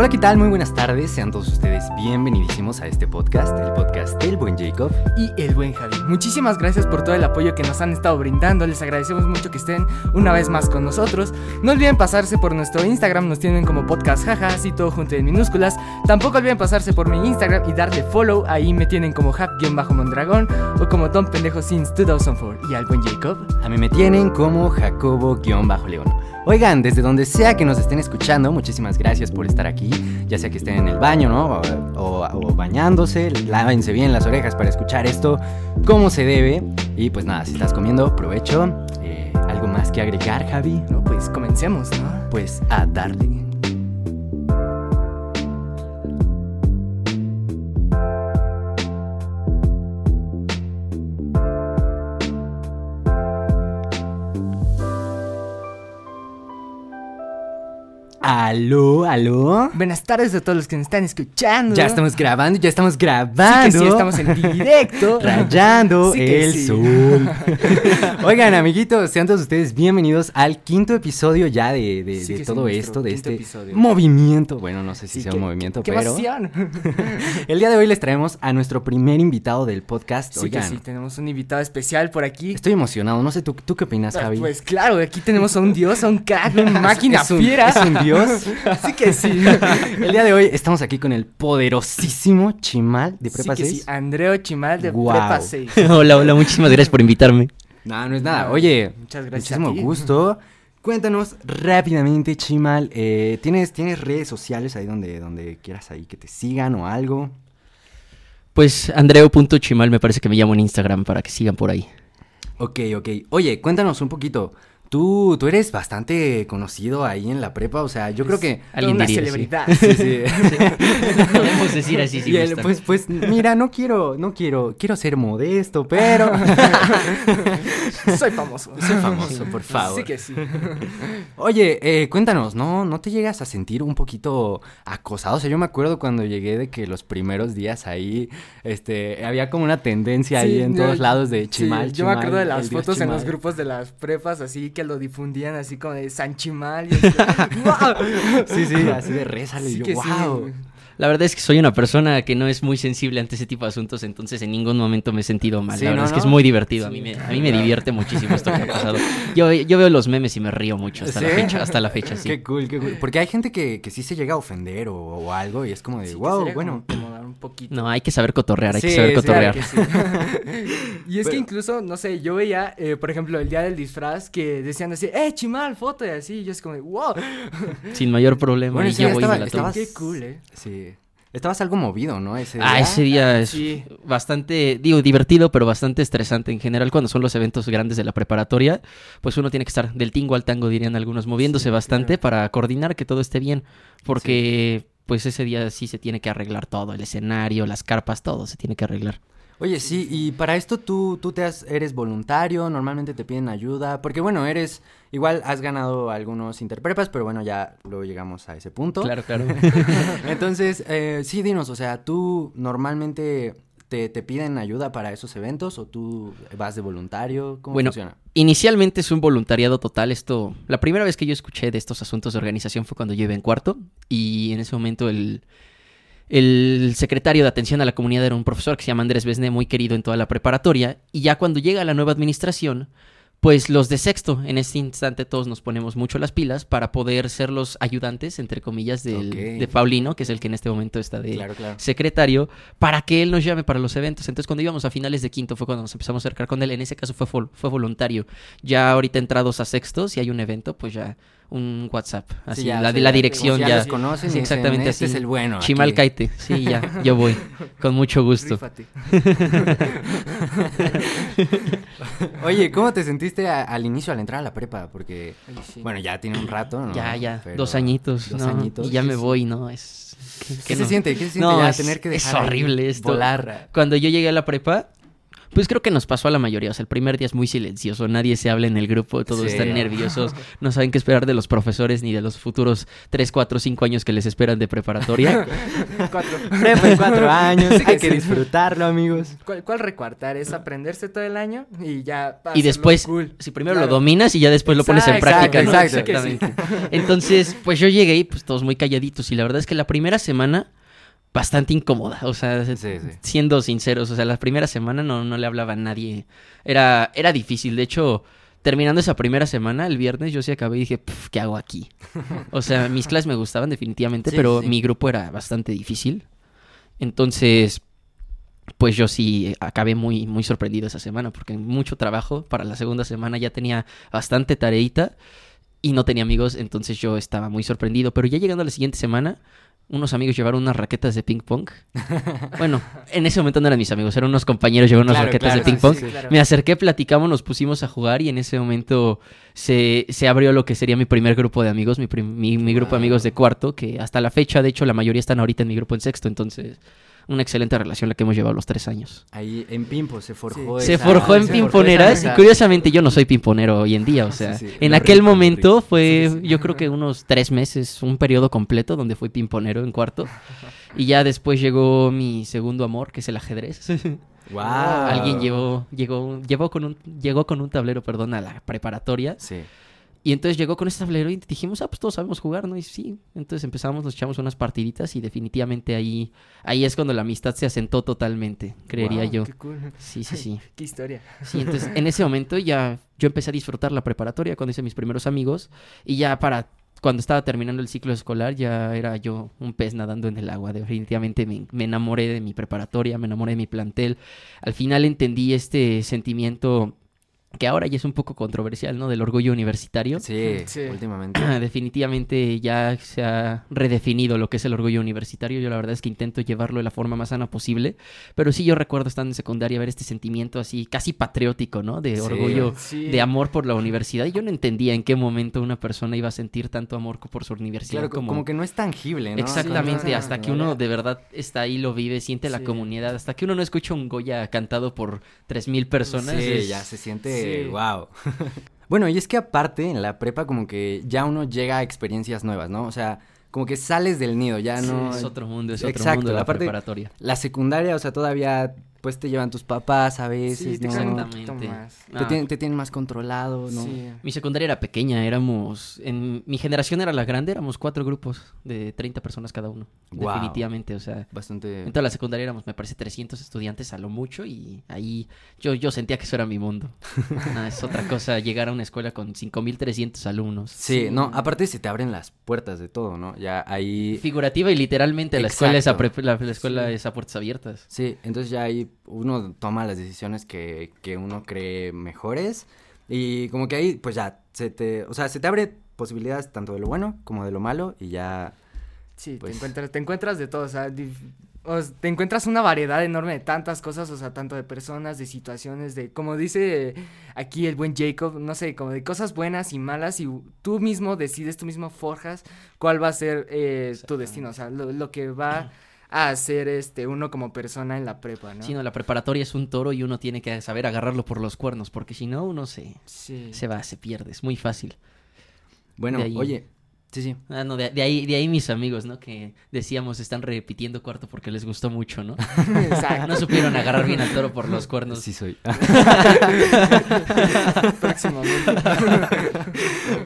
Hola, ¿qué tal? Muy buenas tardes. Sean todos ustedes bienvenidísimos a este podcast, el podcast del buen Jacob. y el buen Javi. Muchísimas gracias por todo el apoyo que nos han estado brindando. Les agradecemos mucho que estén una vez más con nosotros. No olviden pasarse por nuestro Instagram, nos tienen como podcast jaja, así todo junto en minúsculas. Tampoco olviden pasarse por mi Instagram y darle follow. Ahí me tienen como Hap-Mondragón o como Don Pendejo Since 2004. Y al buen Jacob. A mí me tienen como Jacobo-León. Oigan, desde donde sea que nos estén escuchando, muchísimas gracias por estar aquí. Ya sea que estén en el baño, ¿no? O, o- o bañándose, lávense bien las orejas para escuchar esto como se debe. Y pues nada, si estás comiendo, provecho. Eh, ¿Algo más que agregar, Javi? No, pues comencemos, ¿no? Pues a darle. Aló, aló. Buenas tardes a todos los que nos están escuchando. Ya estamos grabando, ya estamos Sí que grabando. sí, estamos en directo. Rayando Sí el sí. sol. Oigan, amiguitos, sean todos ustedes bienvenidos al quinto episodio ya de, todo esto, de este episodio. movimiento. Bueno, no sé si sea qué- un movimiento, ¡Qué pero emoción! el día de hoy les traemos a nuestro primer invitado del podcast. Sí que Oigan, sí, tenemos un invitado especial por aquí. estoy emocionado. No sé, ¿tú, tú qué opinas, Ah, Javi? Pues claro, aquí tenemos a un dios, a un crack, una máquina es un, fiera. es un dios. Sí que sí. El día de hoy estamos aquí con el poderosísimo Chimal de Sí Prepa que 6. sí, Andreo Chimal de Guau. Prepa 6. hola, hola, muchísimas gracias por invitarme. No, no es nada. Oye, muchas gracias muchísimo a ti. gusto. Cuéntanos rápidamente, Chimal. eh, ¿tienes, ¿Tienes redes sociales ahí donde, donde quieras ahí que te sigan o algo? Pues andreo.chimal me parece que me llamo en Instagram para que sigan por ahí. Ok, ok. Oye, cuéntanos un poquito. Tú, tú eres bastante conocido ahí en la prepa, o sea, yo creo que... Alguien una diría, sí. celebridad. Sí, sí. Podemos decir así, sí. Y él, pues, pues, mira, no quiero, no quiero, quiero ser modesto, pero... Soy famoso. Soy famoso, por favor. Sí que sí. Oye, eh, cuéntanos, ¿no? ¿No te llegas a sentir un poquito acosado? O sea, yo me acuerdo cuando llegué de que los primeros días ahí, este, había como una tendencia ahí en yo- todos lados de sí, chimal, yo me chimal, acuerdo de las fotos en los chimal. grupos de las prepas, así que lo difundían así como de San Chimal. Y así. Sí, sí, así de rézale, Sí y yo, que sí. La verdad es que soy una persona que no es muy sensible ante ese tipo de asuntos, entonces en ningún momento me he sentido mal. Sí, la verdad ¿no, es que no? es muy divertido. A mí me, a mí me divierte muchísimo esto que ha pasado. Yo, yo veo los memes y me río mucho hasta la fecha, hasta la fecha, sí. Qué cool, qué cool. Porque hay gente que, que sí se llega a ofender o, o algo y es como de, Sí wow, bueno. como incomodar un poquito. No, hay que saber cotorrear, hay Sí, que saber cotorrear. Claro que sí. y es que incluso, no sé, yo veía, eh, por ejemplo, el día del disfraz que decían así, ¡eh, chimal, foto! Y así, y yo es como, de, ¡wow! Sin mayor problema. Bueno, y día voy y me la tomo. estabas- Qué cool, ¿eh? Sí. Estabas algo movido, ¿no? Ese Ah, día. ese día es Sí. bastante, digo, divertido, pero bastante estresante. En general, cuando son los eventos grandes de la preparatoria, pues uno tiene que estar del tingo al tango, dirían algunos, moviéndose Sí, bastante claro. para coordinar que todo esté bien. Porque, pues ese día sí se tiene que arreglar todo, el escenario, las carpas, todo se tiene que arreglar. Oye, sí, y para esto tú, tú te has, eres voluntario, normalmente te piden ayuda, porque bueno, eres, igual has ganado algunos interprepas, pero bueno, ya luego llegamos a ese punto. Claro, claro. Entonces, eh, sí, dinos, o sea, tú normalmente te, te piden ayuda para esos eventos o tú vas de voluntario, ¿cómo Bueno, funciona? Inicialmente es un voluntariado total. Esto, la primera vez que yo escuché de estos asuntos de organización fue cuando yo iba en cuarto y en ese momento el, el secretario de atención a la comunidad era un profesor que se llama Andrés Besné, muy querido en toda la preparatoria. Y ya cuando llega la nueva administración, pues los de sexto, en este instante todos nos ponemos mucho las pilas para poder ser los ayudantes, entre comillas, del, de Paulino, que es el que en este momento está de, Claro, claro. secretario para que él nos llame para los eventos. Entonces, cuando íbamos a finales de quinto fue cuando nos empezamos a acercar con él. En ese caso fue, fue voluntario. Ya ahorita entrados a sexto, si hay un evento, pues ya un WhatsApp. Así, Sí, ya, la, sí, la ya, dirección si ya. los conocen Sí, y dicen, exactamente este así. es el bueno. aquí". Chimal Caite. Sí, ya, yo voy. Con mucho gusto. Oye, ¿cómo te sentiste a- al inicio, al entrar a la prepa? Porque, Ay, sí. bueno, ya tiene un rato, ¿no? Ya, ya. Pero- Dos añitos. Dos ¿no? añitos. Y ya sí, me sí. voy, ¿no? Es. ¿Qué se no. siente? ¿Qué se siente No, ya es- tener que es dejar ahí horrible esto. volar? Cuando yo llegué a la prepa, Pues creo que nos pasó a la mayoría. O sea, el primer día es muy silencioso, nadie se habla en el grupo, todos Sí. están nerviosos, no saben qué esperar de los profesores ni de los futuros 3, 4, 5 años que les esperan de preparatoria. Cuatro. Prepa en cuatro años, Sí, hay que disfrutarlo, amigos. ¿Cuál, cuál recuartar? Es aprenderse todo el año y ya. y después, cool. si primero Claro. lo dominas y ya después lo pones en Exacto, práctica. ¿no? exacto, Exactamente. Entonces, pues yo llegué y pues todos muy calladitos y la verdad es que la primera semana bastante incómoda, o sea, Sí, sí. siendo sinceros, o sea, la primera semana no, no le hablaba a nadie, era, era difícil, de hecho, terminando esa primera semana, el viernes yo sí acabé y dije, "Pf, ¿qué hago aquí? O sea, mis clases me gustaban definitivamente, Sí, pero sí. mi grupo era bastante difícil, entonces, pues yo sí acabé muy, muy sorprendido esa semana, porque mucho trabajo, para la segunda semana ya tenía bastante tareita y no tenía amigos, entonces yo estaba muy sorprendido, pero ya llegando a la siguiente semana, unos amigos llevaron unas raquetas de ping pong. Bueno, en ese momento no eran mis amigos, eran unos compañeros, llevaron unas Claro, raquetas claro, de ping pong. sí, claro. Me acerqué, platicamos, nos pusimos a jugar y en ese momento se, se abrió lo que sería mi primer grupo de amigos, mi, mi, mi grupo de amigos de cuarto, que hasta la fecha, de hecho, la mayoría están ahorita en mi grupo en sexto, entonces una excelente relación la que hemos llevado los tres años. Ahí en Pimpo se forjó Se esa- forjó en se forjó pimponeras esa- y curiosamente yo no soy pimponero hoy en día, o sea, Sí, sí, en aquel rico, momento rico. fue Sí, sí, sí. yo creo que unos tres meses, un periodo completo donde fui pimponero en cuarto y ya después llegó mi segundo amor, que es el ajedrez. Wow. Alguien llevó, llegó, llevó con un, llegó con un tablero, perdón, a la preparatoria Sí. Y entonces llegó con ese tablero y dijimos, ah, pues todos sabemos jugar, ¿no? Y sí, entonces empezamos, nos echamos unas partiditas y definitivamente ahí, ahí es cuando la amistad se asentó totalmente, creería Wow, yo. Qué cool. Sí, sí, sí. Qué historia. Sí, entonces en ese momento ya yo empecé a disfrutar la preparatoria cuando hice mis primeros amigos y ya para cuando estaba terminando el ciclo escolar ya era yo un pez nadando en el agua. Definitivamente me, me enamoré de mi preparatoria, me enamoré de mi plantel. Al final entendí este sentimiento que ahora ya es un poco controversial, ¿no? Del orgullo universitario. Sí, Sí. últimamente. Definitivamente ya se ha redefinido lo que es el orgullo universitario. Yo la verdad es que intento llevarlo de la forma más sana posible. Pero sí yo recuerdo estando en secundaria ver este sentimiento así casi patriótico, ¿no? De Sí. orgullo, Sí. de amor por la universidad. Y yo no entendía en qué momento una persona iba a sentir tanto amor por su universidad. Claro, co- como... que no es tangible, ¿no? Exactamente, Sí, hasta que no, uno no. de verdad está ahí, lo vive, siente la comunidad, hasta que uno no escucha un Goya cantado por 3.000 personas. Sí, es- ya se siente, Sí. wow. bueno, y es que aparte en la prepa como que ya uno llega a experiencias nuevas, ¿no? O sea, como que sales del nido, ya Sí, no... Es otro mundo, es otro Exacto, mundo la aparte- preparatoria. La secundaria, o sea, todavía pues te llevan tus papás a veces, Sí, ¿no? Exactamente. más. Te, Ah. tienen, te tienen más controlado, ¿no? Sí. Mi secundaria era pequeña, éramos, en mi generación era la grande, éramos cuatro grupos de 30 personas cada uno, definitivamente, o sea, Bastante... en toda la secundaria éramos, me parece, 300 estudiantes a lo mucho y ahí yo, yo sentía que eso era mi mundo. Ah, es otra cosa llegar a una escuela con 5.300 alumnos. Sí, Sí. no, aparte se te abren las puertas de todo, ¿no? Ya ahí... Figurativa y literalmente la escuela, es a, Exacto. pre- la, la escuela Sí. es a puertas abiertas. Sí, entonces ya ahí uno toma las decisiones que, que uno cree mejores. Y como que ahí pues ya se te, o sea, se te abre posibilidades tanto de lo bueno como de lo malo y ya Sí, Pues- te, encuentras, te encuentras de todo, o sea, dif- o s- te encuentras una variedad enorme de tantas cosas, o sea, tanto de personas, de situaciones, de, como dice aquí el buen Jacob, no sé, como de cosas buenas y malas, y tú mismo decides, tú mismo forjas cuál va a ser eh, tu destino, o sea, lo, lo que va a hacer este uno como persona en la prepa, ¿no? Sí, no, la preparatoria es un toro y uno tiene que saber agarrarlo por los cuernos, porque si no, uno se, Sí. se va, se pierde, es muy fácil. bueno, ahí. oye, sí, sí. Ah, no, de, de ahí, de ahí mis amigos, ¿no? Que decíamos, están repitiendo cuarto porque les gustó mucho, ¿no? Exacto. No supieron agarrar bien al toro por los cuernos. Sí soy. Próximamente.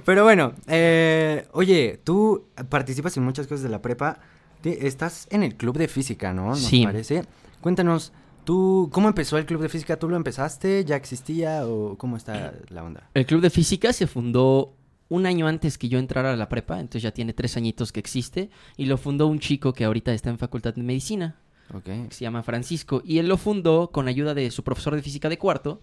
Pero bueno, eh, oye, tú participas en muchas cosas de la prepa. Te- Estás en el club de física, ¿no? Nos Sí. parece. Cuéntanos, ¿tú cómo empezó el club de física? ¿Tú lo empezaste? ¿Ya existía? ¿O cómo está la onda? El club de física se fundó un año antes que yo entrara a la prepa, entonces ya tiene tres añitos que existe, y lo fundó un chico que ahorita está en facultad de medicina, Ok. que se llama Francisco, y él lo fundó con ayuda de su profesor de física de cuarto,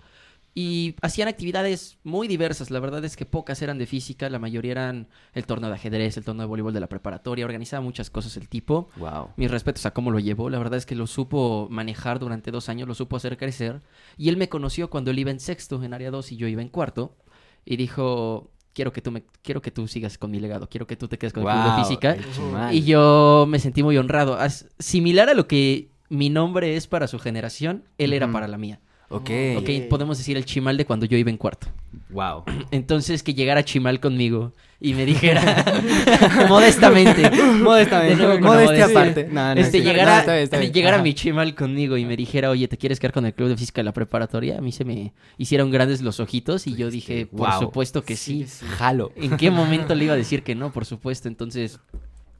y hacían actividades muy diversas, la verdad es que pocas eran de física, la mayoría eran el torneo de ajedrez, el torneo de voleibol de la preparatoria, organizaba muchas cosas el tipo, Wow. mis respetos a cómo lo llevó. La verdad es que lo supo manejar durante dos años, lo supo hacer crecer. Y él me conoció cuando él iba en sexto, en área 2, y yo iba en cuarto. Y dijo, quiero que tú, me, quiero que tú sigas con mi legado, quiero que tú te quedes con el club de física. Y yo me sentí muy honrado. As- similar a lo que mi nombre es para su generación, él era para la mía. Ok. Ok, podemos decir el chimal de cuando yo iba en cuarto. Wow. Entonces que llegara Chimal conmigo y me dijera modestamente, Modestamente. Modestia aparte. No, no, este, sí. llegara, No, está bien, está bien. llegara mi Chimal conmigo y me dijera, oye, ¿te quieres quedar con el club de física de la preparatoria? A mí se me hicieron grandes los ojitos y yo dije, por wow. supuesto que sí. Jalo. ¿En qué momento le iba a decir que no? Por supuesto. Entonces,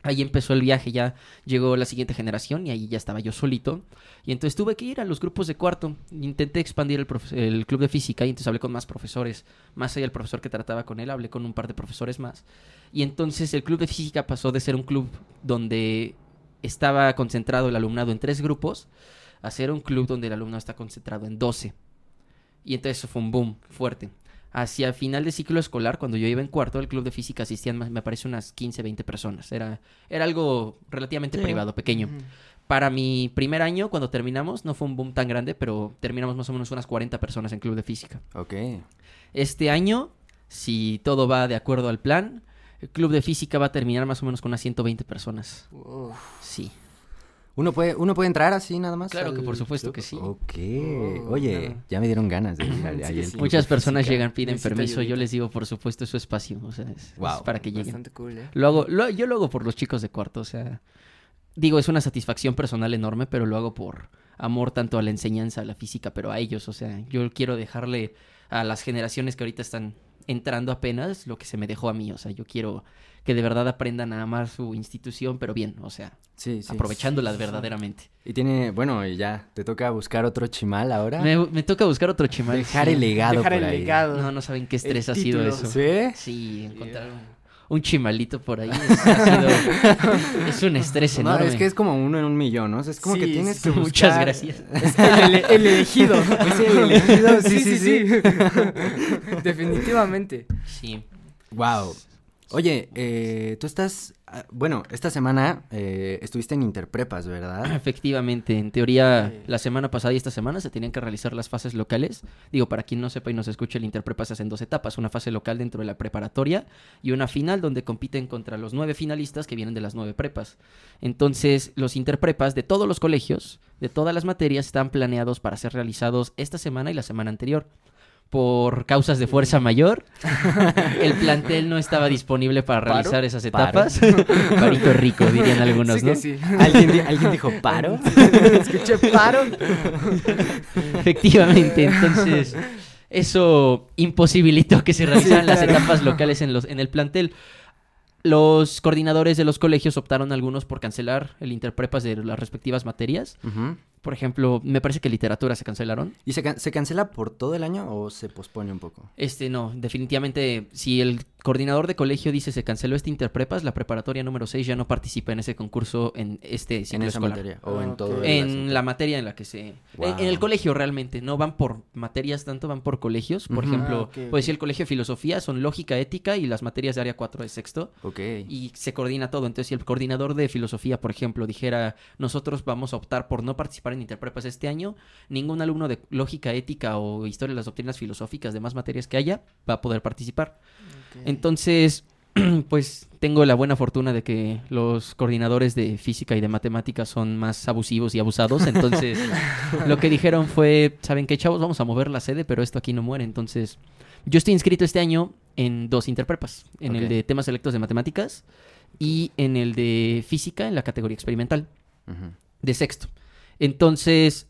ahí empezó el viaje, ya llegó la siguiente generación y ahí ya estaba yo solito. Y entonces tuve que ir a los grupos de cuarto. Intenté expandir el, club de física y entonces hablé con más profesores. Más allá del profesor que trataba con él, hablé con un par de profesores más. Y entonces el club de física pasó de ser un club donde estaba concentrado el alumnado en tres grupos a ser un club donde el alumnado está concentrado en 12. Y entonces eso fue un boom fuerte. Hacia final de ciclo escolar, cuando yo iba en cuarto, el club de física asistían, más- me parece, unas 15, 20 personas. Era, era algo relativamente Sí. privado, pequeño. Para mi primer año, cuando terminamos, no fue un boom tan grande, pero terminamos más o menos unas 40 personas en club de física. Ok. Este año, si todo va de acuerdo al plan, el club de física va a terminar más o menos con unas 120 personas. Sí. ¿Uno puede, ¿Uno puede entrar así nada más? Claro que por supuesto que sí. Ok. Oh, Oye, ya me dieron ganas de ir al- Sí, sí. Muchas personas física. llegan, piden Necesito permiso. Yo les digo, por supuesto, es su espacio. O sea, es, para que lleguen. Bastante cool, ¿eh? Lo hago, lo- yo lo hago por los chicos de cuarto, o sea, digo, es una satisfacción personal enorme, pero lo hago por amor tanto a la enseñanza, a la física, pero a ellos, o sea, yo quiero dejarle a las generaciones que ahorita están entrando apenas lo que se me dejó a mí, o sea, yo quiero que de verdad aprendan a amar su institución, pero bien, o sea, Sí, sí. aprovechándola sí, sí. verdaderamente. Y tiene, bueno, y ya, te toca buscar otro chimal ahora. Me, me toca buscar otro chimal. Dejar sí. el legado Dejar por el ahí. legado. No, no saben qué estrés El ha sido eso. ¿Sí? Sí, encontrar un, un chimalito por ahí es, ha sido- es un estrés No, enorme. es que es como uno en un millón, ¿no? O sea, es como que tienes sí, que sí. buscar... Muchas gracias. Es el, ele- el elegido. Es el elegido, sí, sí, sí. Definitivamente. Sí. Wow. Oye, eh, tú estás, ah, bueno, esta semana eh, estuviste en Interprepas, ¿verdad? Efectivamente, en teoría, Sí. la semana pasada y esta semana se tenían que realizar las fases locales. Digo, para quien no sepa y nos escuche, el Interprepa se hace en dos etapas: una fase local dentro de la preparatoria y una final donde compiten contra los nueve finalistas que vienen de las nueve prepas. Entonces, los Interprepas de todos los colegios, de todas las materias, están planeados para ser realizados esta semana y la semana anterior. Por causas de fuerza mayor, el plantel no estaba disponible para ¿Paro? realizar esas Paro. etapas. Parito rico, dirían algunos, sí ¿no? que sí. ¿Alguien, di- ¿Alguien dijo paro? Escuché paro. Efectivamente, entonces eso imposibilitó que se realizaran las claro. etapas locales en, los, en el plantel. Los coordinadores de los colegios optaron algunos por cancelar el interprepas de las respectivas materias. Ujú. Por ejemplo, me parece que literatura se cancelaron. ¿Y se, can- se cancela por todo el año o se pospone un poco? Este no, definitivamente si el coordinador de colegio dice se canceló este interprepas, la preparatoria número 6 ya no participa en ese concurso en este En ciclo esa escolar. materia o Ah, en ok. todo el En la materia en la que se... Wow. En, en el colegio realmente, no van por materias tanto, van por colegios. Por ejemplo, Ah, ok, pues ok. si el colegio de filosofía son lógica, ética y las materias de área 4 de sexto. Ok. Y se coordina todo. Entonces, si el coordinador de filosofía, por ejemplo, dijera, nosotros vamos a optar por no participar en Interprepas este año, ningún alumno de lógica, ética o historia de las doctrinas filosóficas, demás materias que haya, va a poder participar. Entonces, pues tengo la buena fortuna de que los coordinadores de física y de matemáticas son más abusivos y abusados. Entonces, lo que dijeron fue, ¿saben qué, chavos? Vamos a mover la sede, pero esto aquí no muere. Entonces, yo estoy inscrito este año en dos interprepas, en el de temas selectos de matemáticas y en el de física en la categoría experimental de sexto. Entonces,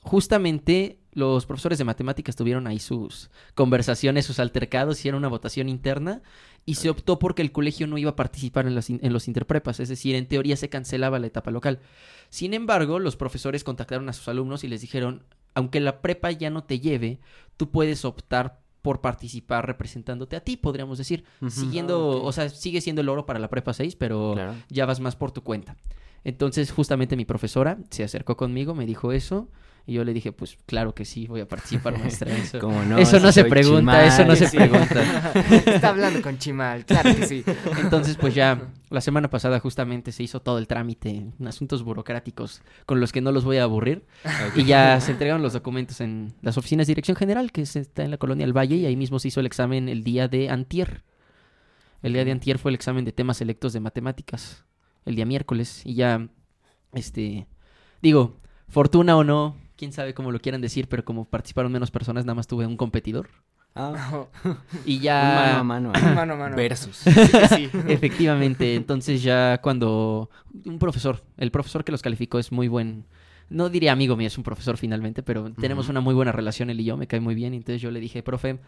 justamente los profesores de matemáticas tuvieron ahí sus conversaciones, sus altercados, hicieron una votación interna y se optó porque el colegio no iba a participar en, los interprepas, es decir, en teoría se cancelaba la etapa local. Sin embargo, los profesores contactaron a sus alumnos y les dijeron, aunque la prepa ya no te lleve, tú puedes optar por participar representándote a ti, podríamos decir, siguiendo, Ah, o sea, sigue siendo el oro para la prepa 6, pero Claro. ya vas más por tu cuenta. Entonces, justamente mi profesora se acercó conmigo, me dijo eso, y yo le dije, pues claro que sí, voy a participar, maestra. Eso, ¿Cómo no? eso no Si se pregunta, eso no se pregunta. Está hablando con Chimal, claro que sí. Entonces, pues ya la semana pasada justamente se hizo todo el trámite en asuntos burocráticos con los que no los voy a aburrir. Y ya se entregaron los documentos en las oficinas de dirección general, que se- está en la colonia del Valle, y ahí mismo se hizo el examen el día de antier. El día de antier fue el examen de temas selectos de matemáticas, el día miércoles, y ya, este, digo, fortuna o no, quién sabe cómo lo quieran decir, pero como participaron menos personas, nada más tuve un competidor. Ah, Y ya... mano a mano. ahí. Mano a mano. Versus. Sí sí. Efectivamente, entonces ya cuando un profesor, el profesor que los calificó es muy buen, no diría amigo mío, es un profesor finalmente, pero tenemos una muy buena relación él y yo, me cae muy bien, entonces yo le dije, profe,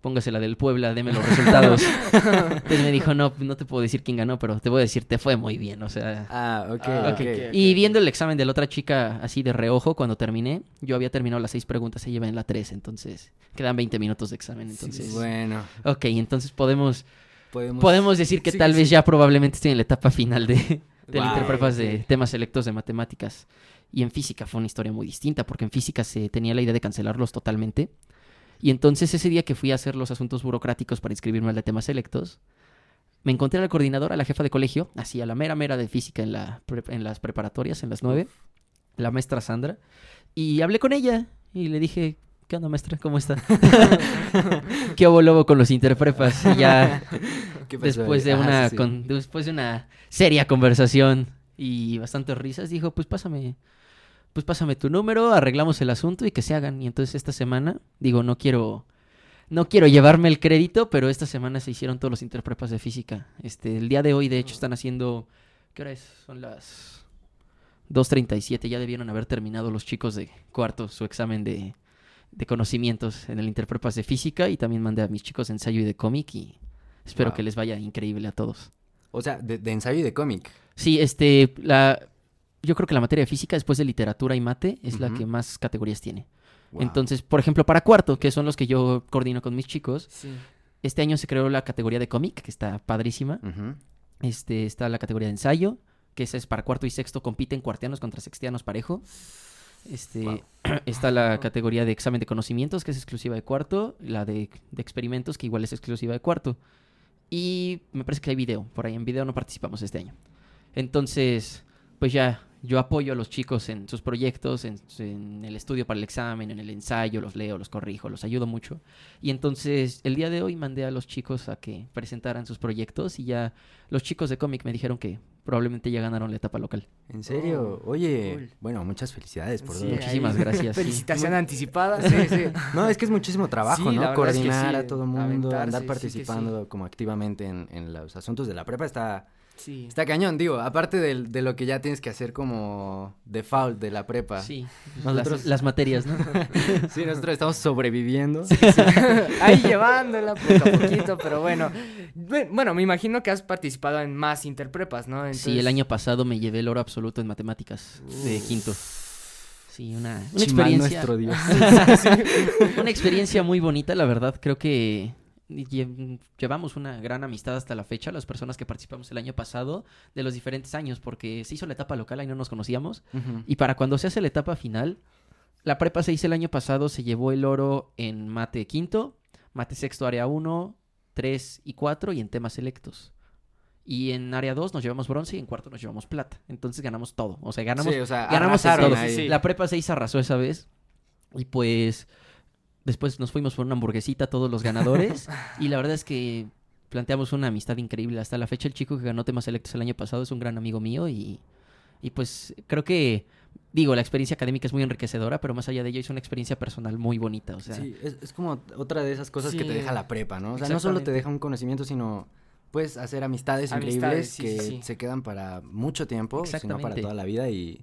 póngase la del Puebla, deme los resultados. entonces me dijo, no, no te puedo decir quién ganó, pero te voy a decir, te fue muy bien, o sea... Ah, ok, Ah, ok. ok. Y viendo el examen de la otra chica así de reojo cuando terminé, yo había terminado las seis preguntas, ella iba en la tres, entonces quedan 20 minutos de examen, entonces... Bueno, Ok, entonces podemos podemos... Podemos decir que Sí, tal vez sí. ya probablemente estoy en la etapa final de, de la Wow, interprepas de temas selectos de matemáticas. Y en física fue una historia muy distinta, porque en física se tenía la idea de cancelarlos totalmente. Y entonces ese día que fui a hacer los asuntos burocráticos para inscribirme al de temas selectos, me encontré a la coordinadora, a la jefa de colegio, así a la mera mera de física en, la en las preparatorias, en las nueve, la maestra Sandra, y hablé con ella y le dije, ¿qué onda maestra? ¿Cómo está? ¿Qué hubo lobo con los interprepas? Y ya ¿Qué pasó después de Ajá, una sí, sí. con- después de una seria conversación y bastantes risas dijo pues pásame pues pásame tu número arreglamos el asunto y que se hagan y entonces esta semana digo no quiero no quiero llevarme el crédito pero esta semana se hicieron todos los interprepas de física este el día de hoy de hecho están haciendo qué hora es son las 2.37 ya debieron haber terminado los chicos de cuarto su examen de de conocimientos en el interprepas de física y también mandé a mis chicos de ensayo y de cómic y espero Wow. que les vaya increíble a todos. O sea, de, de ensayo y de cómic. Sí, este, la, yo creo que la materia de física después de literatura y mate es la que más categorías tiene. Wow. Entonces, por ejemplo, para cuarto, que son los que yo coordino con mis chicos, Sí. este año se creó la categoría de cómic, que está padrísima. Este, está la categoría de ensayo, que esa es para cuarto y sexto, compiten cuartianos contra sextianos parejo. Este, Wow. está la categoría de examen de conocimientos, que es exclusiva de cuarto, la de, de experimentos, que igual es exclusiva de cuarto. Y me parece que hay video, por ahí en video no participamos este año. Entonces, pues ya, yo apoyo a los chicos en sus proyectos, en, en el estudio para el examen, en el ensayo, los leo, los corrijo, los ayudo mucho. Y entonces, el día de hoy mandé a los chicos a que presentaran sus proyectos y ya los chicos de cómic me dijeron que probablemente ya ganaron la etapa local. ¿En serio? Oye, cool. bueno, muchas felicidades por Sí, todo. Muchísimas ahí. gracias, sí. Felicitación anticipada. Sí, sí. No, es que es muchísimo trabajo, Sí, ¿no? es que Coordinar sí, a todo mundo, andar participando como activamente en, en los asuntos de la prepa está, Sí. está cañón, digo, aparte de, lo que ya tienes que hacer como default de la prepa. Sí, Nosotros- las, las materias, ¿no? Sí, nosotros estamos sobreviviendo. Ahí llevándola poco a poquito, pero bueno. Bue- Bueno, me imagino que has participado en más interprepas, ¿no? Sí, el año pasado me llevé el oro absoluto en matemáticas de Uf. quinto. Sí, una, experiencia. nuestro Dios. una experiencia muy bonita, la verdad. Creo que llevamos una gran amistad hasta la fecha, las personas que participamos el año pasado, de los diferentes años, porque se hizo la etapa local y no nos conocíamos. Y para cuando se hace la etapa final, la prepa se hizo el año pasado, se llevó el oro en mate quinto, mate sexto área 1, 3 y 4 y en temas selectos. Y en área 2 nos llevamos bronce y en cuarto nos llevamos plata. Entonces ganamos todo. O sea, ganamos Sí, o sea, ganamos todo. Sí. La prepa 6 arrasó esa vez. Y pues después nos fuimos por una hamburguesita todos los ganadores. y la verdad es que planteamos una amistad increíble. Hasta la fecha el chico que ganó temas selectos el año pasado es un gran amigo mío. Y, y pues creo que, digo, la experiencia académica es muy enriquecedora, pero más allá de ello es una experiencia personal muy bonita. O sea, Sí, es, es como otra de esas cosas que te deja la prepa, ¿no? O sea, no solo te deja un conocimiento, sino puedes hacer amistades, Amistades, increíbles sí, que sí, se quedan para mucho tiempo, sino para toda la vida y,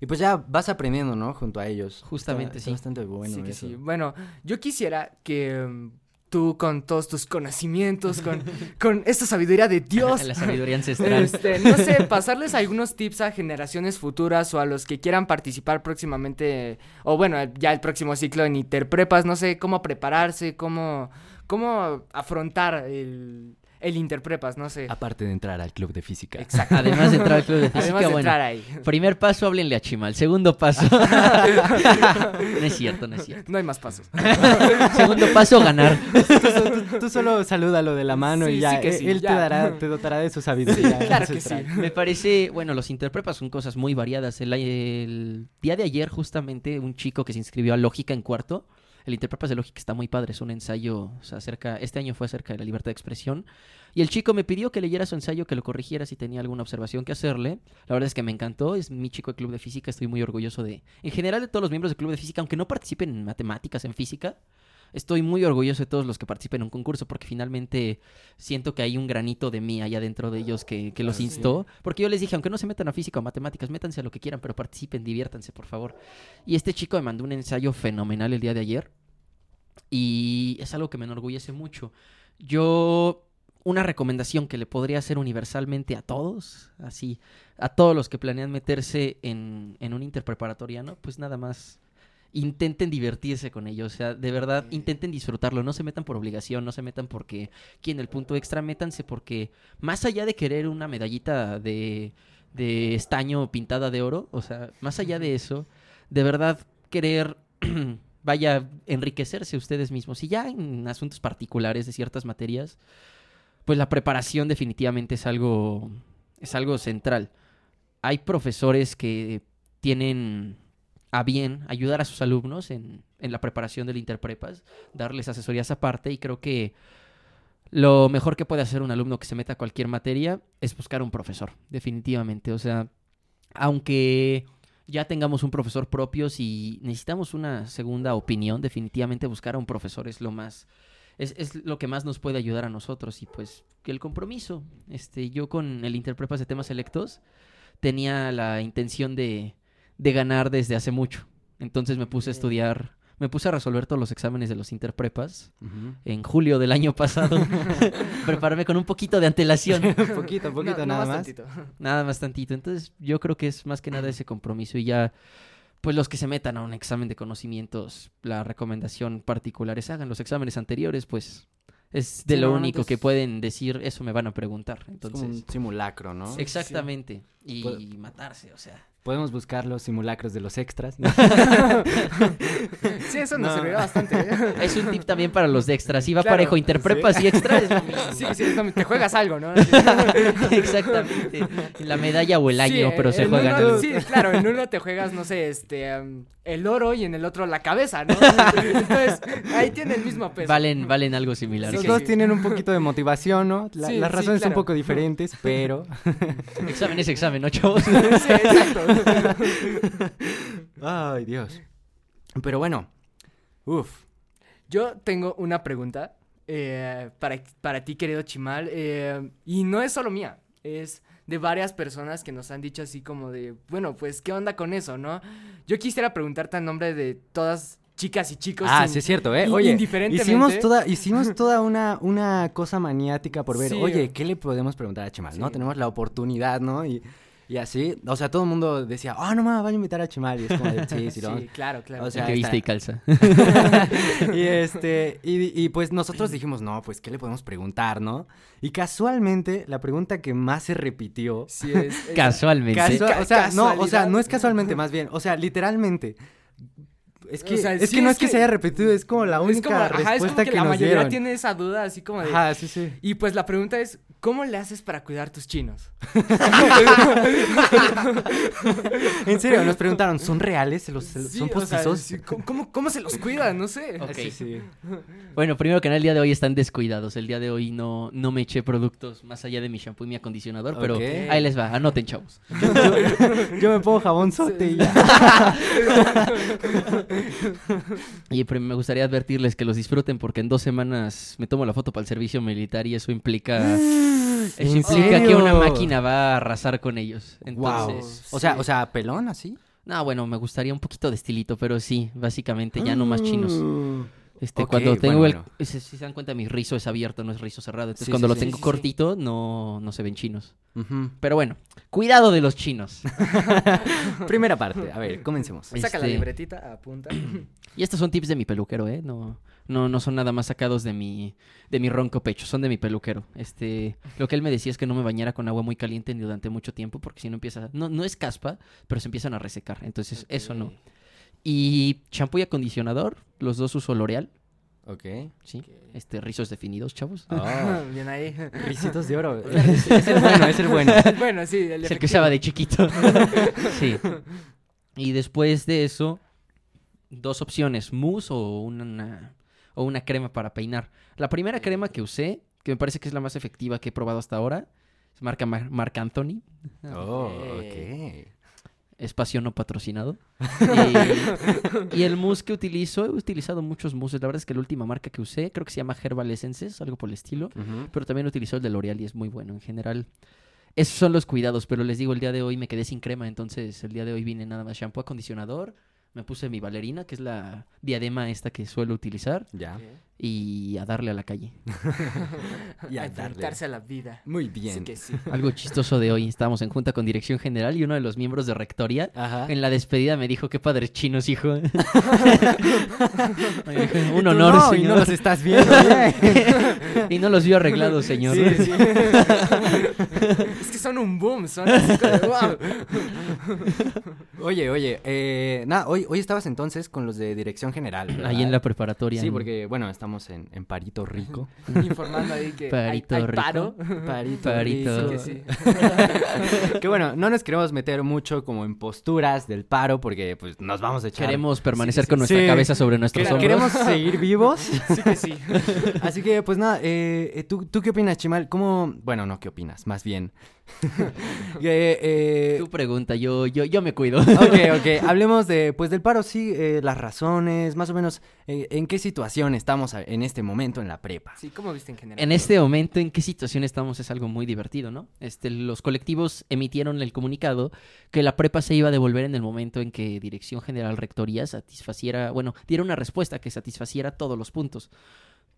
y pues ya vas aprendiendo, ¿no? Junto a ellos. Justamente, Está- está sí. bastante bueno sí que eso. sí. Bueno, yo quisiera que mm, tú con todos tus conocimientos, con, con esta sabiduría de Dios, la sabiduría ancestral. este, no sé, pasarles algunos tips a generaciones futuras o a los que quieran participar próximamente, o bueno, ya el próximo ciclo en Interprepas, no sé, cómo prepararse, cómo, cómo afrontar el, el Interprepas, no sé. Aparte de entrar al club de física. Exacto. Además de entrar al club de física, Además de bueno. entrar ahí. Primer paso, háblenle a Chimal. Segundo paso. no es cierto, no es cierto. No hay más pasos. Segundo paso, ganar. tú, tú solo salúdalo de la mano Sí, y ya, sí que él- sí, él ya. te dará, te dotará de su sabiduría. Claro que sí. Me parece, bueno, los interprepas son cosas muy variadas. El, el día de ayer, justamente, un chico que se inscribió a Lógica en cuarto. El Interprepas de Lógica está muy padre, es un ensayo acerca, este año fue acerca de la libertad de expresión. Y el chico me pidió que leyera su ensayo, que lo corrigiera si tenía alguna observación que hacerle. La verdad es que me encantó, es mi chico de club de física, estoy muy orgulloso de... En general de todos los miembros del club de física, aunque no participen en matemáticas, en física, estoy muy orgulloso de todos los que participen en un concurso porque finalmente siento que hay un granito de mí allá dentro de ellos que, que los sí. instó. Porque yo les dije, aunque no se metan a física o matemáticas, métanse a lo que quieran, pero participen, diviértanse, por favor. Y este chico me mandó un ensayo fenomenal el día de ayer y es algo que me enorgullece mucho. Yo, una recomendación que le podría hacer universalmente a todos, así, a todos los que planean meterse en, en un interpreparatoriano, pues nada más intenten divertirse con ello, o sea, de verdad, intenten disfrutarlo, no se metan por obligación, no se metan porque quieren el punto extra, métanse porque más allá de querer una medallita de, de estaño pintada de oro, o sea, más allá de eso, de verdad querer, vaya, enriquecerse ustedes mismos. Y ya en asuntos particulares de ciertas materias, pues la preparación definitivamente es algo, es algo central. Hay profesores que tienen a bien ayudar a sus alumnos en, en la preparación del Interprepas, darles asesorías aparte y creo que lo mejor que puede hacer un alumno que se meta a cualquier materia es buscar un profesor, definitivamente. O sea, aunque ya tengamos un profesor propio, si necesitamos una segunda opinión, definitivamente buscar a un profesor es lo más, es, es lo que más nos puede ayudar a nosotros. Y pues el compromiso, este, yo con el Interprepas de temas selectos tenía la intención de, de ganar desde hace mucho. Entonces me puse a estudiar, me puse a resolver todos los exámenes de los Interprepas en julio del año pasado. Prepararme con un poquito de antelación. poquito, poquito, No, nada más más. tantito. Nada más tantito. Entonces, yo creo que es más que nada ese compromiso y ya, pues los que se metan a un examen de conocimientos, la recomendación particular es hagan los exámenes anteriores, pues es de Sí, lo único que pueden decir, eso me van a preguntar. Es como Entonces, un simulacro, ¿no? exactamente. Y Pu- matarse, o sea. Podemos buscar los simulacros de los extras. Sí, eso nos No. servirá bastante. ¿eh? Es un tip también para los de extras. Si va Claro, parejo interprepas y extras. Sí, sí, te juegas algo, ¿no? Exactamente. La medalla o el año, Sí, pero se juegan. uno-. Sí, claro, en uno te juegas, no sé, este, am, el oro y en el otro la cabeza, ¿no? Entonces, ahí tiene el mismo peso. Valen, valen algo similar. Los Sí, sí. dos sí. tienen un poquito de motivación, ¿no? La- Sí, las sí, razones son un poco diferentes, pero... Examen es examen, ¿no, chavos? Sí, exacto. Ay, Dios. Pero bueno, uf. Yo tengo una pregunta eh, para, para ti, querido Chimal, eh, y no es solo mía, es de varias personas que nos han dicho así como de, bueno, pues, ¿qué onda con eso, no? Yo quisiera preguntarte en nombre de todas chicas y chicos. Ah, sin- sí es cierto, ¿eh? Oye, hicimos toda, hicimos toda una, una cosa maniática por ver, Sí. oye, ¿qué le podemos preguntar a Chimal? ¿No? Sí. Tenemos la oportunidad, ¿no? Y, y así, o sea, todo el mundo decía, ah, no mames, van a invitar a Chimal. Y es como de, sí, sí, lo vamos". Sí, claro, claro. O sea, que viste y calza. y este, y, y pues nosotros dijimos, no, pues, ¿qué le podemos preguntar, no? Y casualmente, la pregunta que más se repitió. Sí, es- es- Casualmente. Casua- ca- o sea, no, o sea, no es casualmente, más bien, o sea, literalmente. Es que, O sea, es sí, que no es es que, que- se haya repetido, es como la es única como, ajá, es respuesta como que, que, la nos mayoría dieron. tiene esa duda así como de... Ajá, sí, sí. Y pues la pregunta es, ¿cómo le haces para cuidar tus chinos? En serio, nos preguntaron, ¿son reales? ¿Se los- se los- Sí, ¿Son o sea, postizos? sí, ¿cómo, cómo, cómo se los cuidan? No sé. Ok. Sí, sí. Bueno, primero que nada, el día de hoy están descuidados. El día de hoy no, no me eché productos más allá de mi shampoo y mi acondicionador, pero ahí les va. Anoten, chavos. Yo me pongo jabón sote y ya. Y pero me gustaría advertirles que los disfruten porque en dos semanas me tomo la foto para el servicio militar y eso implica... Eso ¿En implica que una máquina va a arrasar con ellos. Wow. Entonces... O sea, o sea, pelón así. No, bueno, me gustaría un poquito de estilito, pero sí, básicamente ya no más chinos. Uh, Este, cuando tengo bueno, el... Si se dan cuenta, mi rizo es abierto, no es rizo cerrado. Entonces, Sí, cuando sí, lo sí. tengo Sí, sí, sí. cortito, no, no se ven chinos. Pero bueno, cuidado de los chinos. Primera parte, a ver, comencemos. Saca la Este- libretita, apunta. Y estos son tips de mi peluquero, ¿eh? No, no, no son nada más sacados de mi, de mi ronco pecho, son de mi peluquero. Este, lo que él me decía es que no me bañara con agua muy caliente ni durante mucho tiempo, porque si no empieza, no, no es caspa, pero se empiezan a resecar. Entonces, eso no. Y champú y acondicionador, los dos uso L'Oreal, Ok. ¿sí? Este, rizos definidos, chavos. Oh, Bien ahí. risitos de oro. Es, es el bueno, es el bueno. bueno, sí, el, Es el que usaba de chiquito. sí. Y después de eso, dos opciones, mousse o una, o una crema para peinar. La primera crema que usé, que me parece que es la más efectiva que he probado hasta ahora. Es marca Mar- Marc Anthony, Oh, Ok. espacio no patrocinado. y, y el mousse que utilizo, he utilizado muchos mousses. La verdad es que la última marca que usé, creo que se llama Herbal Essences, algo por el estilo. Pero también utilizo el de L'Oreal y es muy bueno en general. Esos son los cuidados, pero les digo, el día de hoy me quedé sin crema, entonces el día de hoy vine nada más shampoo, acondicionador, me puse mi valerina, que es la diadema esta que suelo utilizar, Ya. Y a darle a la calle. Y a a enfrentarse a la vida. Muy Sí bien. que sí. Algo chistoso de hoy, estábamos en junta con dirección general y uno de los miembros de rectoría Ajá. en la despedida me dijo, qué padres chinos, hijo. Un honor, no, y señor. no los estás viendo y no los vio arreglados, señor. Sí, sí. es que son un boom, son así como wow. Oye, oye, eh, nada, hoy, hoy estabas entonces con los de dirección general. ¿verdad? Ahí en la preparatoria. Sí, porque, bueno, estamos en, en Parito Rico. Informando ahí que hay, Parito hay rico. paro. Parito, Parito. Rico. Sí, sí. que bueno, no nos queremos meter mucho como en posturas del paro porque pues nos vamos a echar. Queremos permanecer Sí, sí, con nuestra sí. cabeza sobre nuestros Que- hombros. queremos seguir vivos. Sí que sí. Así que pues nada, eh, eh, ¿tú, ¿tú qué opinas, Chimal? ¿Cómo? Bueno, no, ¿qué opinas? Más bien. Eh, eh, Tu pregunta, yo, yo, yo me cuido. Ok, ok. Hablemos de, pues, del paro, sí, eh, las razones, más o menos, eh, en qué situación estamos en este momento en la prepa. Sí, ¿cómo viste en general? En este momento, ¿en qué situación estamos? Es algo muy divertido, ¿no? Este, los colectivos emitieron el comunicado que la prepa se iba a devolver en el momento en que Dirección General Rectoría satisfaciera, bueno, diera una respuesta que satisfaciera todos los puntos.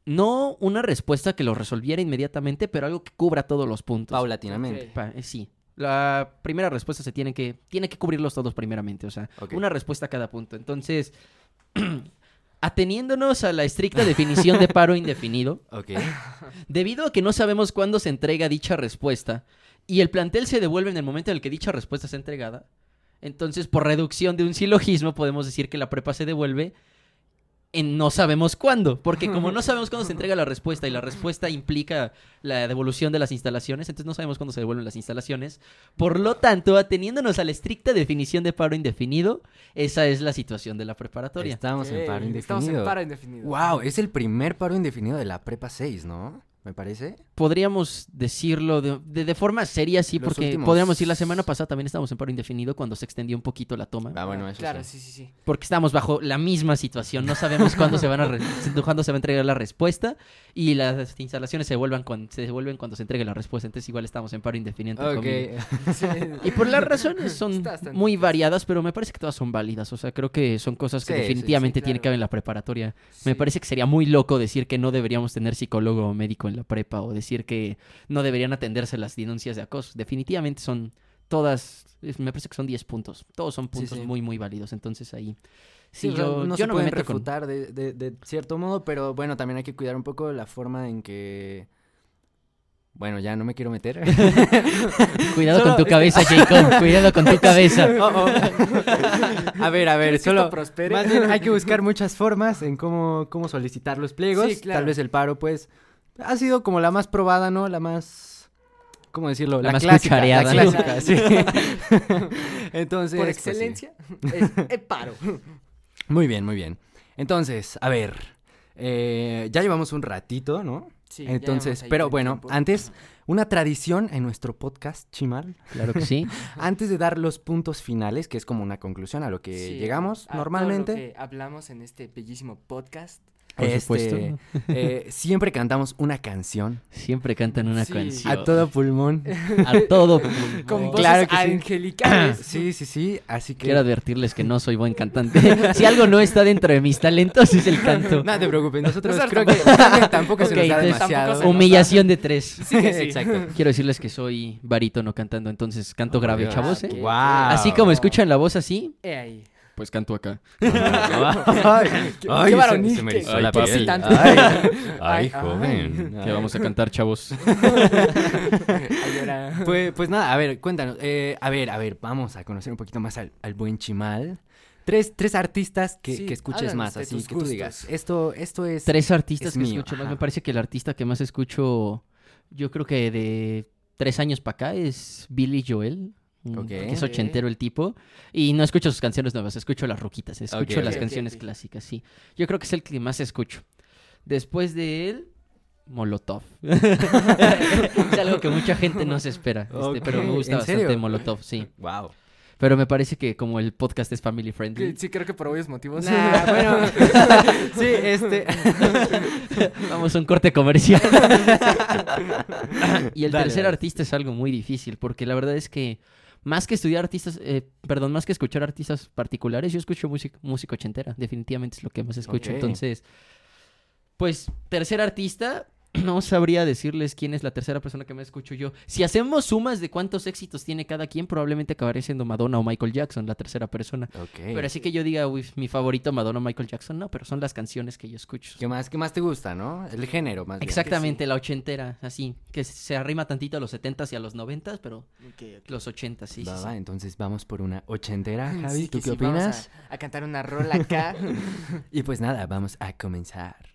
No una respuesta que lo resolviera inmediatamente, pero algo que cubra todos los puntos. Paulatinamente. Pa- eh, sí. La primera respuesta se tiene que, tiene que cubrirlos todos primeramente, o sea, una respuesta a cada punto. Entonces, ateniéndonos a la estricta definición de paro indefinido, debido a que no sabemos cuándo se entrega dicha respuesta y el plantel se devuelve en el momento en el que dicha respuesta es entregada, entonces por reducción de un silogismo podemos decir que la prepa se devuelve en no sabemos cuándo, porque como no sabemos cuándo se entrega la respuesta y la respuesta implica la devolución de las instalaciones, entonces no sabemos cuándo se devuelven las instalaciones. Por lo tanto, ateniéndonos a la estricta definición de paro indefinido, esa es la situación de la preparatoria. Estamos en paro indefinido. Estamos en paro indefinido. Wow, es el primer paro indefinido de la prepa 6, ¿no? Me parece. Podríamos decirlo de, de- de forma seria, sí, Los porque últimos- podríamos decir la semana pasada también estábamos en paro indefinido cuando se extendió un poquito la toma. Ah, bueno, eso Claro, sí. sí, sí, sí. Porque estamos bajo la misma situación, no sabemos cuándo se van a re- cuándo se va a entregar la respuesta y las instalaciones se devuelvan cuando se devuelven cuando se entregue la respuesta, entonces igual estamos en paro indefinido. entre comillas. Ok. Sí. Y por las razones son muy variadas, pero me parece que todas son válidas. O sea, creo que son cosas que Sí, sí, definitivamente sí, tienen que haber en la preparatoria. Me parece que sería muy loco decir que no deberíamos tener psicólogo o médico en la prepa o decir que no deberían atenderse las denuncias de acoso. Definitivamente son todas, me parece que son 10 puntos. Todos son puntos sí. muy, muy válidos. Entonces ahí, sí, Sí, yo, no yo se no me pueden con... refutar de, de- de cierto modo, pero bueno, también hay que cuidar un poco la forma en que... Bueno, ya no me quiero meter. Cuidado Solo con tu cabeza, Jacob. Cuidado con tu cabeza. Oh, oh. A ver, a ver, ¿Quieres que solo... Más bien hay que buscar muchas formas en cómo, cómo solicitar los pliegos. Sí, claro. Tal vez el paro, pues, ha sido como la más probada, ¿no? La más... ¿Cómo decirlo? La más clásica. cuchareada. La clásica, sí. Entonces... Por pues, sí. excelencia, es, es paro. Muy bien, muy bien. Entonces, a ver, eh, ya llevamos un ratito, ¿no? Sí, Entonces, pero buen bueno, tiempo. antes, una tradición en nuestro podcast, Chimal, Claro que sí. antes de dar los puntos finales, que es como una conclusión a lo que Sí, llegamos a todo lo normalmente, que hablamos en este bellísimo podcast. Por este, supuesto. eh, siempre cantamos una canción Siempre cantan una Sí. canción. a todo pulmón. A todo. Con Oh. voces Claro que sí. angelicales. Sí, sí, sí, así que... Quiero advertirles que no soy buen cantante. si algo no está dentro de mis talentos es el canto. No te preocupes, nosotros creo que tampoco se Ok, nos da entonces demasiado. tampoco se nos Humillación de tres. Sí que sí. Exacto. Quiero decirles que soy barítono cantando, entonces canto Oh, grave, Dios. chavos. ¿eh? Wow. Así como escuchan la voz así, He ahí. Pues canto acá. Ay, Qué- ay, qué se- varonil, se me qué- erizó ay, la papi. piel. Tanto. Ay, Ay, ay, joven. Que vamos a cantar, chavos. Pues, pues nada, a ver, cuéntanos. eh, a ver, a ver, vamos a conocer un poquito más al, al buen Chimal. Tres, tres artistas que, Sí, que escuches más, así que tú digas. Esto, esto es. Tres artistas es que mío, escucho más. ajá. Me parece que el artista que más escucho, yo creo que de tres años para acá es Billy Joel. Mm, Ok. Que es ochentero el tipo. Y no escucho sus canciones nuevas, escucho las roquitas, escucho las canciones clásicas, sí. Yo creo que es el que más escucho. Después de él, Molotov. es algo que mucha gente no se espera. este, Pero me gusta ¿en bastante serio? Molotov, sí. Wow. Pero me parece que como el podcast es family friendly. Sí, creo que por obvios motivos. Nah, bueno. sí, este. Vamos a un corte comercial. y el Dale, tercer artista es algo muy difícil, porque la verdad es que más que estudiar artistas, eh, perdón, más que escuchar artistas particulares, yo escucho música, música ochentera, definitivamente es lo que más escucho. Entonces, pues, tercer artista, no sabría decirles quién es la tercera persona que me escucho yo. Si hacemos sumas de cuántos éxitos tiene cada quien, probablemente acabaré siendo Madonna o Michael Jackson, la tercera persona. Ok. Pero así que yo diga, uy, mi favorito Madonna o Michael Jackson, no, pero son las canciones que yo escucho. ¿Qué más, ¿Qué más te gusta, no? El género, más bien. Exactamente, la ochentera, así, que se arrima tantito a los setentas y a los noventas, pero los ochentas, sí, Va, sí, va, sí. entonces vamos por una ochentera, Javi. Sí, ¿Tú qué sí, vamos opinas? A, a cantar una rola acá. Y pues nada, vamos a comenzar.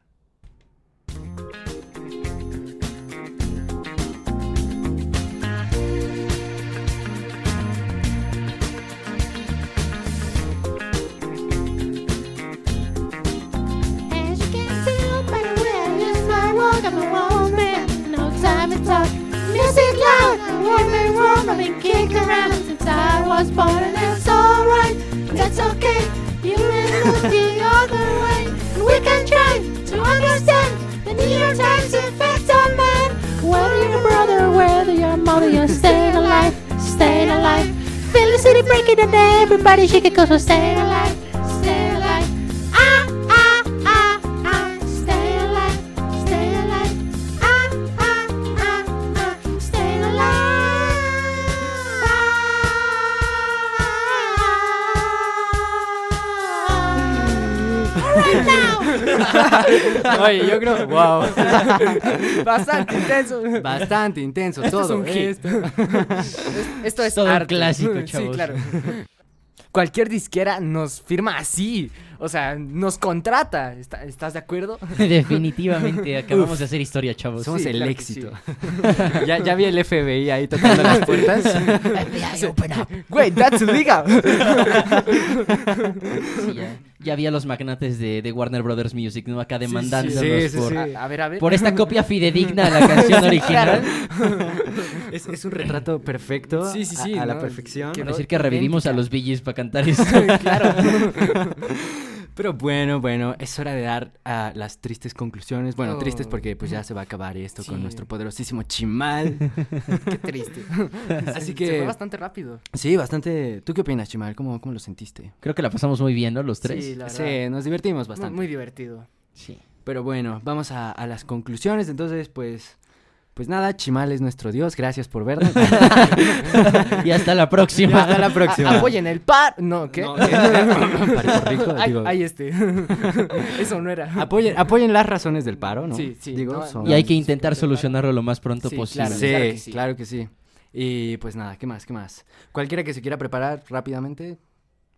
I've been kicked around since I was born, and that's alright. That's okay. You may look the other way. And we can try to understand the New York Times effect on man. Whether you're a brother, whether you're a mother, you're staying alive, staying alive. Feel the city breaking and everybody shaking cause we're staying alive, Oye, yo creo. ¡Wow! Bastante intenso. Bastante intenso Esto es todo. un hit. esto. Es- Esto es Todo un clásico, Sí, chavos. claro. Cualquier disquera nos firma así. O sea, nos contrata. ¿Está- ¿Estás de acuerdo? Definitivamente, acabamos de hacer historia, chavos. Somos Sí, el claro éxito. ya, ya vi el FBI ahí tocando las puertas. Güey, that's illegal. Sí, ya, ya había los magnates de, de Warner Brothers Music, ¿no? Acá demandándonos sí, sí, por, sí. A, a ver, a ver. por esta copia fidedigna de la canción original. Es, es un retrato perfecto. Sí, sí, sí, A, a la perfección. Quedó Decir que revivimos a los Billys para cantar esto. claro. Pero bueno, bueno, es hora de dar a las tristes conclusiones. Bueno, Oh. tristes porque pues ya se va a acabar esto Sí. con nuestro poderosísimo Chimal. Qué triste. Así Se que- fue bastante rápido. Sí, bastante. ¿Tú qué opinas, Chimal? ¿Cómo, cómo lo sentiste? Creo que la pasamos muy bien, ¿no? Los tres. Sí, la verdad. Sí, nos divertimos Muy, bastante. muy divertido. Sí. Pero bueno, vamos a, a las conclusiones. Entonces, pues. Pues nada, Chimal es nuestro Dios. Gracias por vernos. Y hasta la próxima. Hasta la próxima. A- apoyen el par. No, ¿qué? No, rico, Ay, digo. ay, este. Eso no era. Apoyen, apoyen las razones del paro, ¿no? Sí, sí, Digo, no, son- Y hay que intentar solucionarlo lo más pronto Sí, posible. claro. Sí, claro que sí. claro que sí. Y pues nada, ¿qué más? ¿Qué más? Cualquiera que se quiera preparar rápidamente.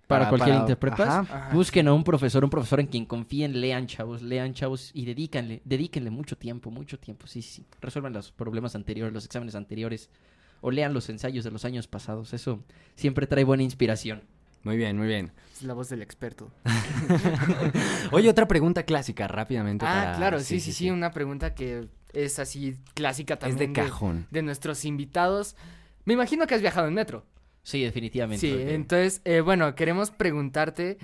Para cualquier interpretas, Ajá. Ajá. busquen a un profesor, un profesor en quien confíen, lean chavos, lean chavos y dedícanle, dedíquenle mucho tiempo, mucho tiempo, sí, sí, sí. Resuelvan los problemas anteriores, los exámenes anteriores, o lean los ensayos de los años pasados, eso siempre trae buena inspiración. Muy bien, muy bien. Es la voz del experto. Oye, otra pregunta clásica rápidamente. Ah, para- claro, sí, sí, sí, Una pregunta que es así clásica Es también. de cajón. de nuestros invitados. Me imagino que has viajado en metro. Sí, definitivamente. Sí, entonces, eh, bueno, queremos preguntarte,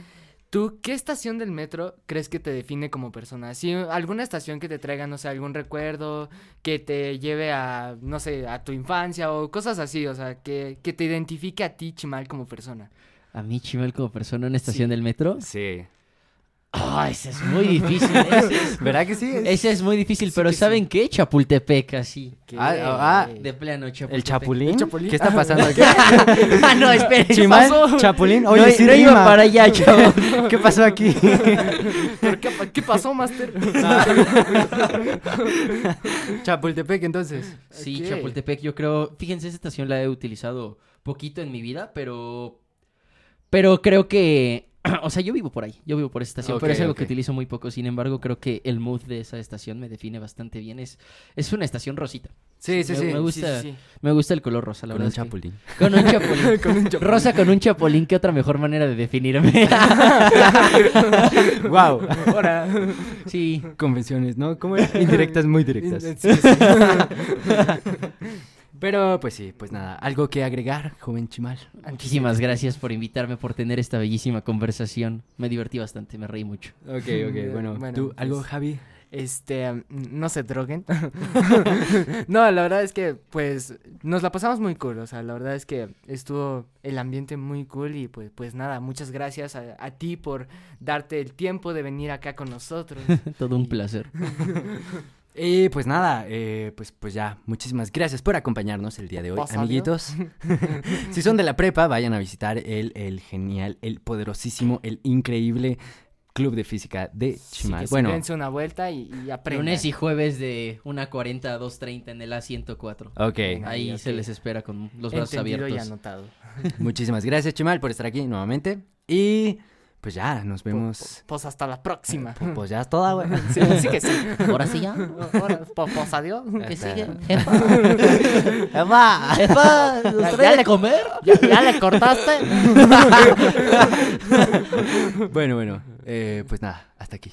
¿tú qué estación del metro crees que te define como persona? Si alguna estación que te traiga, no sé, algún recuerdo, que te lleve a, no sé, a tu infancia o cosas así, o sea, que, que te identifique a ti, Chimal, como persona. A mí, Chimel, como persona en una estación Sí. del metro. Sí. Ah, ese es muy difícil. Ese es, ¿Verdad que sí? Es- ese es muy difícil, pero sí. ¿saben qué? Chapultepec, así. Que- Ah, ah, De plano, Chapultepec. ¿El chapulín? ¿El chapulín? ¿Qué está pasando aquí? ah, no, espere. ¿Chimal? pasó? ¿Chapulín? No, Oye, sí no iba para allá, chavo. ¿Qué pasó aquí? ¿Pero qué, pa- qué pasó, Master? Chapultepec, entonces. Sí. Chapultepec, yo creo. Fíjense, esa estación la he utilizado poquito en mi vida, pero. Pero creo que o sea, yo vivo por ahí, yo vivo por esa estación, pero es algo que utilizo muy poco. Sin embargo, creo que el mood de esa estación me define bastante bien. Es, es una estación rosita. Sí, sí, Me- sí. me gusta. Sí, sí, Me gusta el color rosa, la Con verdad. un es que- chapulín. Con un chapulín. Con un chapulín. Rosa con un chapulín, ¿qué otra mejor manera de definirme? wow. Ahora. sí. Confesiones, ¿no? ¿Cómo es? Indirectas muy directas. Sí, sí. Pero pues sí, pues nada, algo que agregar, joven Chimal. Muchísimas gracias por invitarme, por tener esta bellísima conversación. Me divertí bastante, me reí mucho. Ok, ok, bueno, Bueno, ¿tú algo, pues- Javi? Este, um, no se droguen. no, la verdad es que, pues, nos la pasamos muy cool. O sea, la verdad es que estuvo el ambiente muy cool y pues, pues nada, muchas gracias a, a ti por darte el tiempo de venir acá con nosotros. Todo un placer. Y pues nada, eh, pues, pues ya, muchísimas gracias por acompañarnos el día de hoy, Pasadio. amiguitos. si son de la prepa, vayan a visitar el, el genial, el poderosísimo, el increíble Club de Física de Chimal. que bueno, dense una vuelta y, y aprendan. Lunes y jueves de 1.40 a 2.30 en el A104. ok. Venga. Ahí se les espera con los brazos Entendido y abiertos. anotado. Muchísimas gracias, Chimal, por estar aquí nuevamente. Y pues ya, nos vemos. Pues hasta la próxima. Pues, pues ya es toda, güey. Sí, sí que sí. Ahora sí ya. Ahora, pues, pues, adiós. ¿Qué Hasta- sigue? Jefa, ¿nos Ya- le- comer? ¿Ya, ya le cortaste? Bueno, bueno, eh, pues nada, hasta aquí.